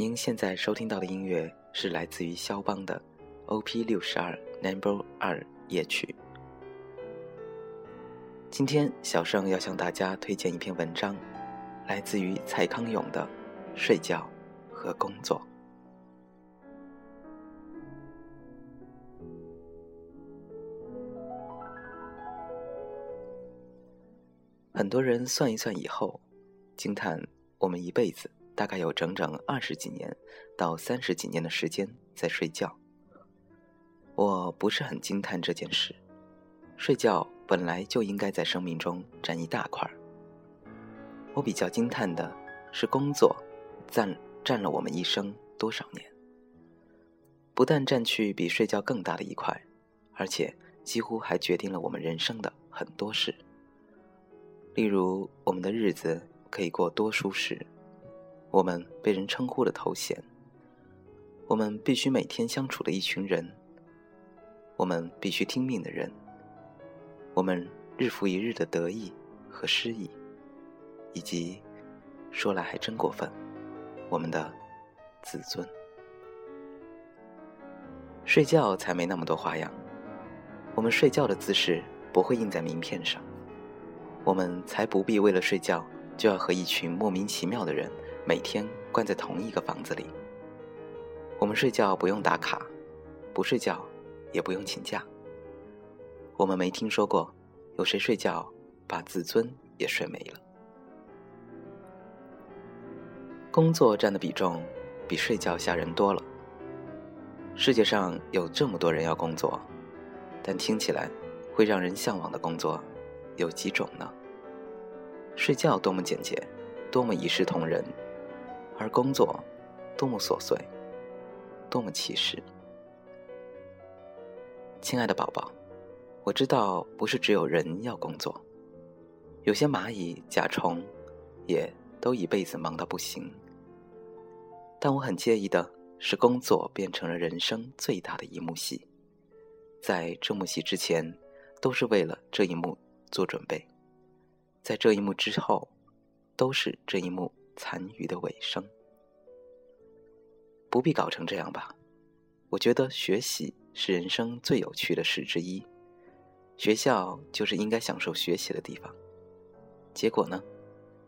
您现在收听到的音乐是来自于肖邦的 O.P. 六十二 Number 二夜曲。今天小盛要向大家推荐一篇文章，来自于蔡康永的《睡觉和工作》。很多人算一算以后，惊叹我们一辈子。大概有整整二十几年到三十几年的时间在睡觉。我不是很惊叹这件事，睡觉本来就应该在生命中占一大块儿。我比较惊叹的是工作占占了我们一生多少年，不但占去比睡觉更大的一块，而且几乎还决定了我们人生的很多事。例如，我们的日子可以过多舒适。我们被人称呼的头衔，我们必须每天相处的一群人，我们必须听命的人，我们日复一日的得意和失意，以及说来还真过分，我们的自尊。睡觉才没那么多花样，我们睡觉的姿势不会印在名片上，我们才不必为了睡觉就要和一群莫名其妙的人。每天关在同一个房子里，我们睡觉不用打卡，不睡觉也不用请假。我们没听说过有谁睡觉把自尊也睡没了。工作占的比重比睡觉吓人多了。世界上有这么多人要工作，但听起来会让人向往的工作有几种呢？睡觉多么简洁，多么一视同仁。而工作，多么琐碎，多么歧视。亲爱的宝宝，我知道不是只有人要工作，有些蚂蚁、甲虫，也都一辈子忙到不行。但我很介意的是，工作变成了人生最大的一幕戏，在这幕戏之前，都是为了这一幕做准备；在这一幕之后，都是这一幕。残余的尾声，不必搞成这样吧？我觉得学习是人生最有趣的事之一，学校就是应该享受学习的地方。结果呢？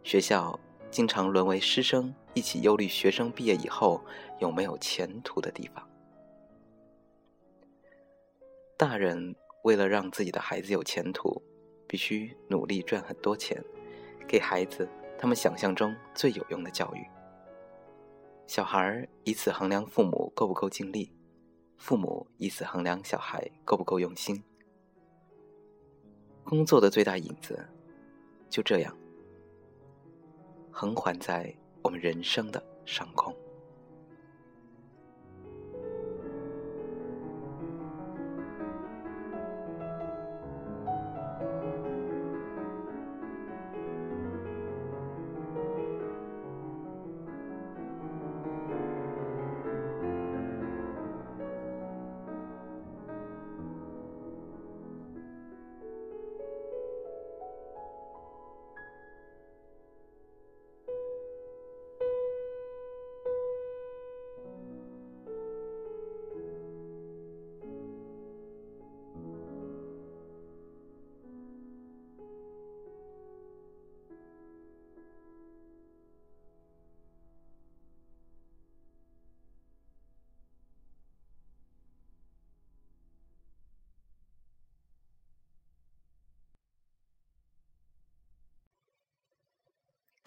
学校经常沦为师生一起忧虑学生毕业以后有没有前途的地方。大人为了让自己的孩子有前途，必须努力赚很多钱，给孩子。他们想象中最有用的教育，小孩以此衡量父母够不够尽力，父母以此衡量小孩够不够用心。工作的最大影子，就这样横环在我们人生的上空。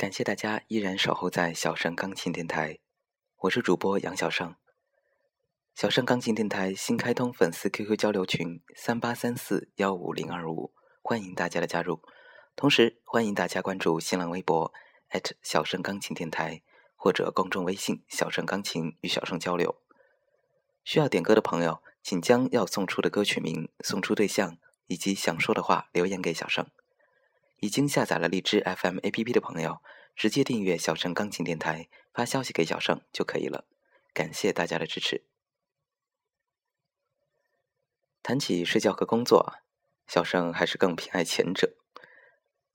感谢大家依然守候在小盛钢琴电台，我是主播杨小盛。小盛钢琴电台新开通粉丝 QQ 交流群三八三四幺五零二五，欢迎大家的加入。同时，欢迎大家关注新浪微博小盛钢琴电台，或者公众微信“小盛钢琴”与小盛交流。需要点歌的朋友，请将要送出的歌曲名、送出对象以及想说的话留言给小盛。已经下载了荔枝 FM APP 的朋友，直接订阅小盛钢琴电台，发消息给小盛就可以了。感谢大家的支持。谈起睡觉和工作，小盛还是更偏爱前者。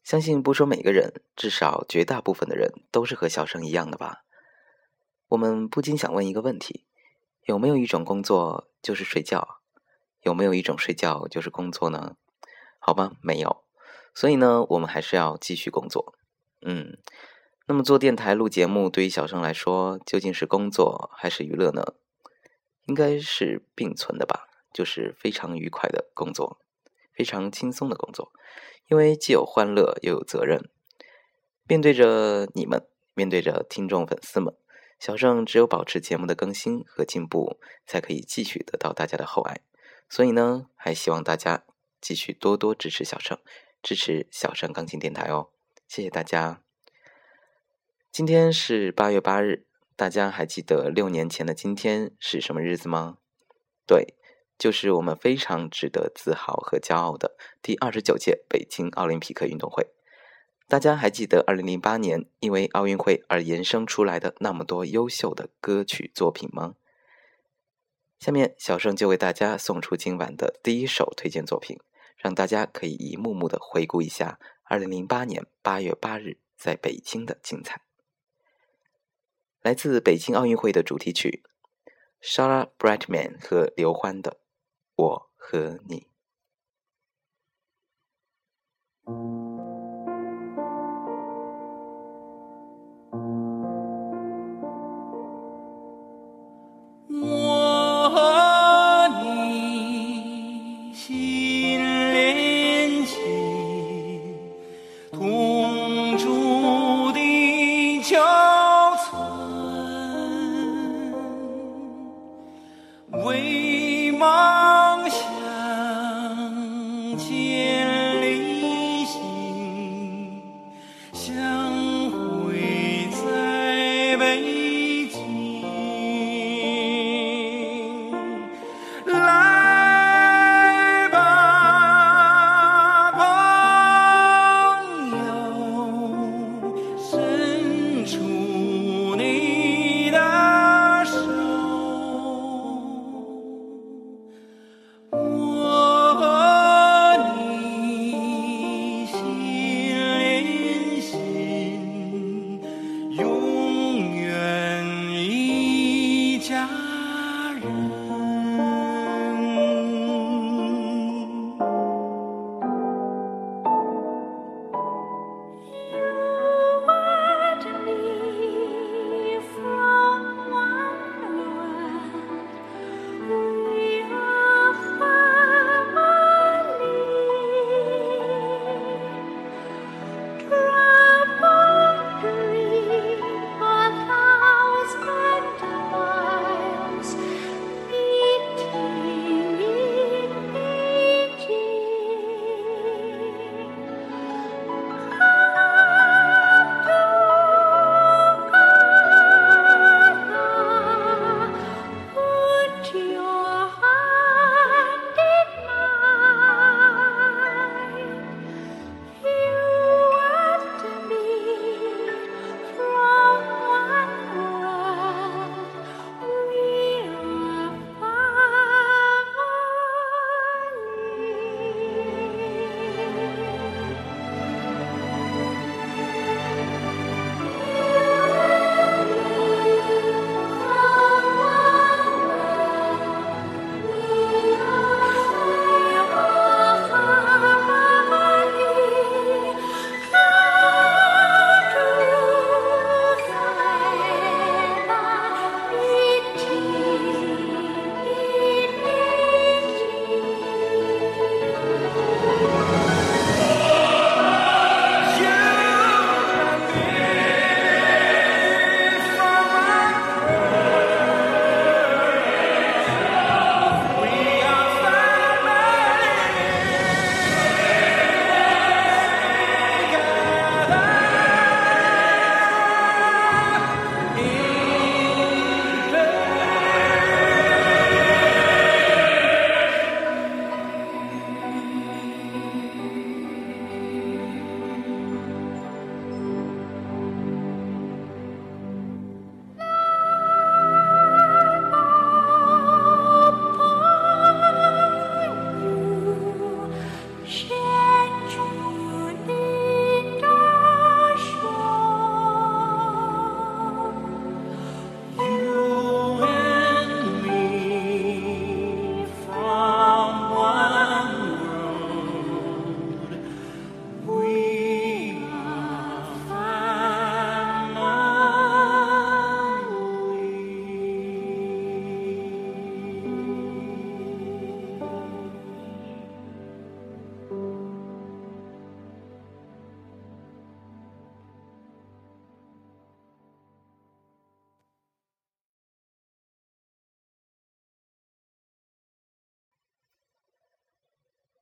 相信不说每个人，至少绝大部分的人都是和小盛一样的吧。我们不禁想问一个问题：有没有一种工作就是睡觉？有没有一种睡觉就是工作呢？好吧，没有。所以呢，我们还是要继续工作。嗯。那么做电台录节目，对于小生来说，究竟是工作还是娱乐呢？应该是并存的吧，就是非常愉快的工作，非常轻松的工作，因为既有欢乐又有责任。面对着你们，面对着听众粉丝们，小盛只有保持节目的更新和进步，才可以继续得到大家的厚爱。所以呢，还希望大家继续多多支持小盛，支持小盛钢琴电台哦，谢谢大家。今天是八月八日，大家还记得六年前的今天是什么日子吗？对，就是我们非常值得自豪和骄傲的第二十九届北京奥林匹克运动会。大家还记得二零零八年因为奥运会而延伸出来的那么多优秀的歌曲作品吗？下面小盛就为大家送出今晚的第一首推荐作品，让大家可以一幕幕的回顾一下二零零八年八月八日在北京的精彩。来自北京奥运会的主题曲，Shara Brightman 和刘欢的《我和你》。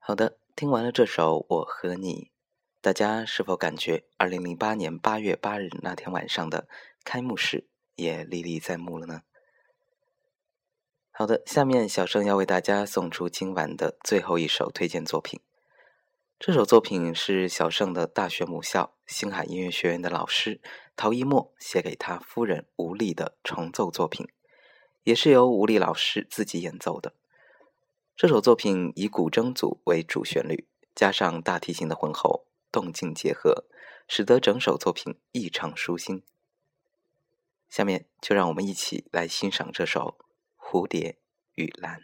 好的，听完了这首《我和你》，大家是否感觉二零零八年八月八日那天晚上的开幕式也历历在目了呢？好的，下面小盛要为大家送出今晚的最后一首推荐作品。这首作品是小盛的大学母校星海音乐学院的老师陶一墨写给他夫人吴丽的重奏作品，也是由吴丽老师自己演奏的。这首作品以古筝组为主旋律，加上大提琴的浑厚，动静结合，使得整首作品异常舒心。下面就让我们一起来欣赏这首《蝴蝶与蓝》。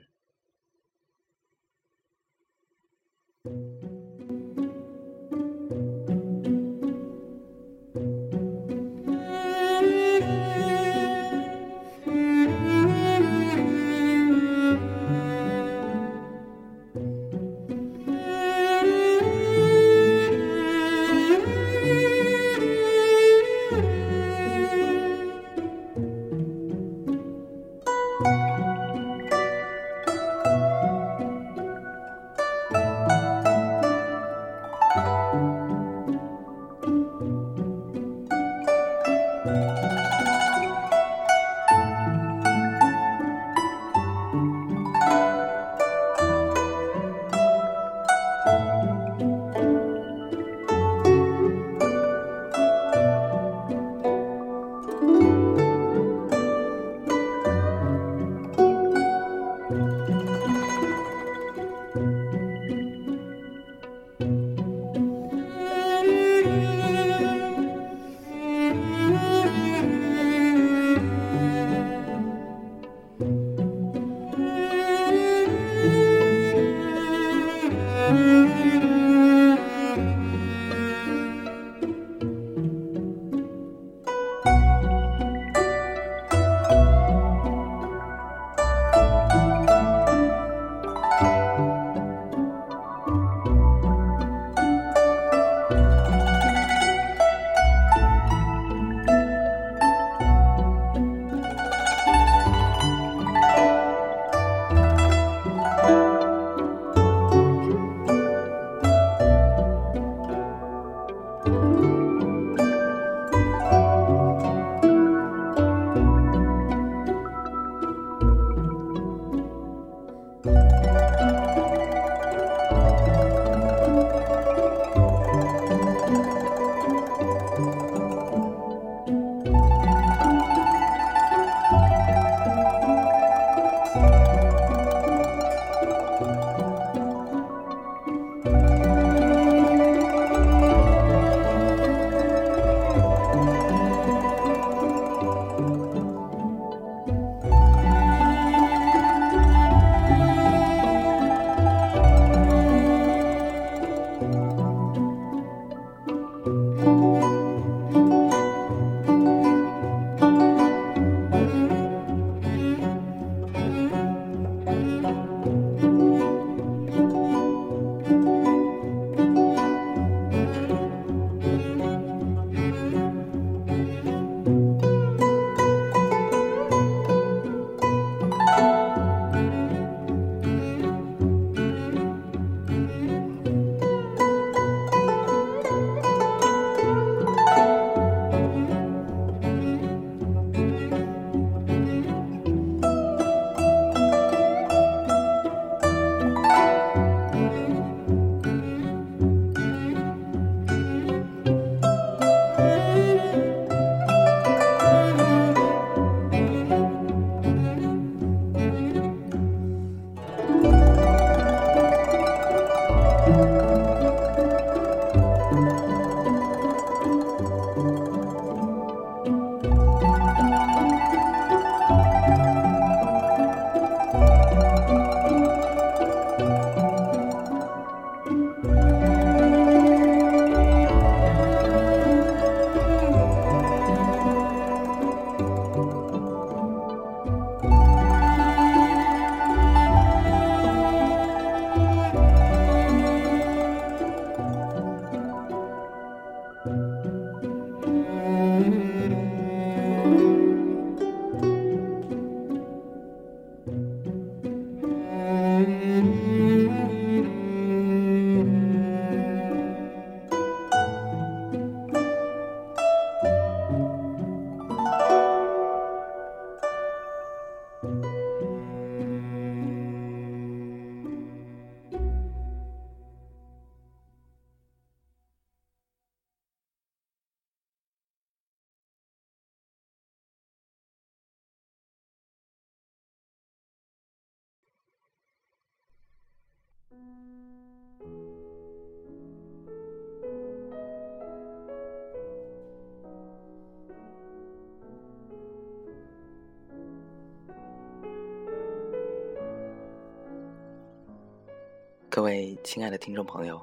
位亲爱的听众朋友，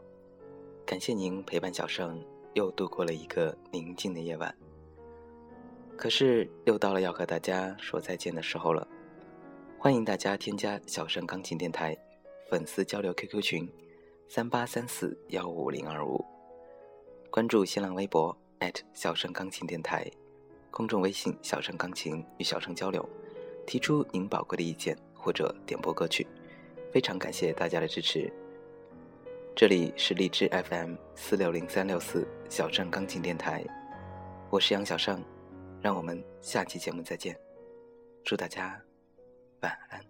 感谢您陪伴小盛又度过了一个宁静的夜晚。可是又到了要和大家说再见的时候了，欢迎大家添加小盛钢琴电台粉丝交流 QQ 群三八三四幺五零二五，关注新浪微博小盛钢琴电台，公众微信小盛钢琴与小盛交流，提出您宝贵的意见或者点播歌曲。非常感谢大家的支持。这里是荔枝 FM 四六零三六四小镇钢琴电台，我是杨小胜，让我们下期节目再见，祝大家晚安。